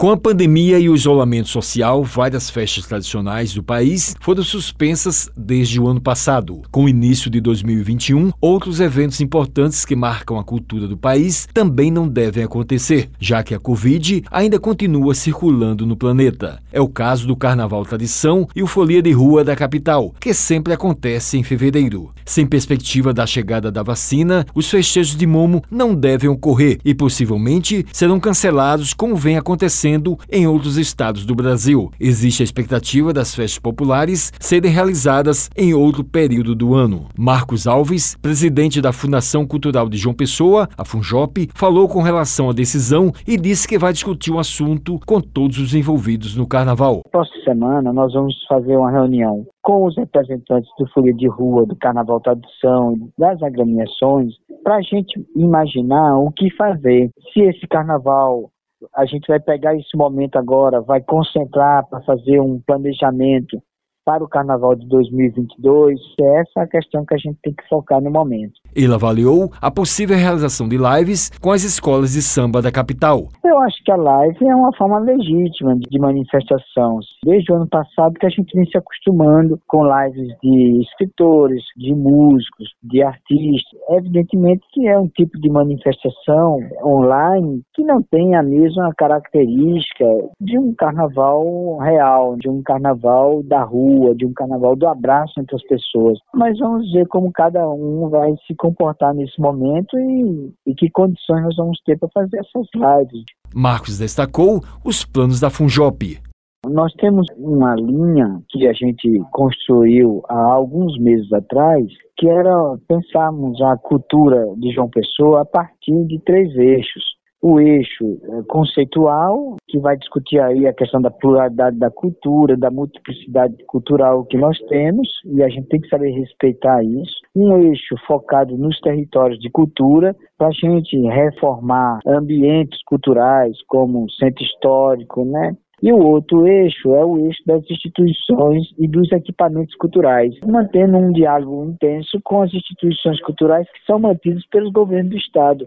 Com a pandemia e o isolamento social, várias festas tradicionais do país foram suspensas desde o ano passado. Com o início de 2021, outros eventos importantes que marcam a cultura do país também não devem acontecer, já que a Covid ainda continua circulando no planeta. É o caso do Carnaval Tradição e o Folia de Rua da capital, que sempre acontece em fevereiro. Sem perspectiva da chegada da vacina, os festejos de Momo não devem ocorrer e possivelmente serão cancelados como vem acontecendo acontecendo em outros estados do Brasil. Existe a expectativa das festas populares serem realizadas em outro período do ano. Marcos Alves, presidente da Fundação Cultural de João Pessoa, a Funjop, falou com relação à decisão e disse que vai discutir o assunto com todos os envolvidos no carnaval. Próxima semana nós vamos fazer uma reunião com os representantes do Folia de Rua, do Carnaval Tradição, das agremiações, para a gente imaginar o que fazer. Se esse carnaval a gente vai pegar esse momento agora, vai concentrar para fazer um planejamento para o Carnaval de 2022. É essa a questão que a gente tem que focar no momento. Ele avaliou a possível realização de lives com as escolas de samba da capital. Eu acho que a live é uma forma legítima de manifestação. Desde o ano passado que a gente vem se acostumando com lives de escritores, de músicos, de artistas. Evidentemente que é um tipo de manifestação online que não tem a mesma característica de um carnaval real, de um carnaval da rua rua, de um carnaval do abraço entre as pessoas. Mas vamos ver como cada um vai se comportar nesse momento e, e que condições nós vamos ter para fazer essas lives. Marcos destacou os planos da Funjop. Nós temos uma linha que a gente construiu há alguns meses atrás, que era pensarmos a cultura de João Pessoa a partir de três eixos o eixo eh, conceitual, que vai discutir aí a questão da pluralidade da cultura, da multiplicidade cultural que nós temos, e a gente tem que saber respeitar isso. Um eixo focado nos territórios de cultura, para a gente reformar ambientes culturais, como o centro histórico, né? E o outro eixo é o eixo das instituições e dos equipamentos culturais, mantendo um diálogo intenso com as instituições culturais que são mantidas pelos governos do Estado.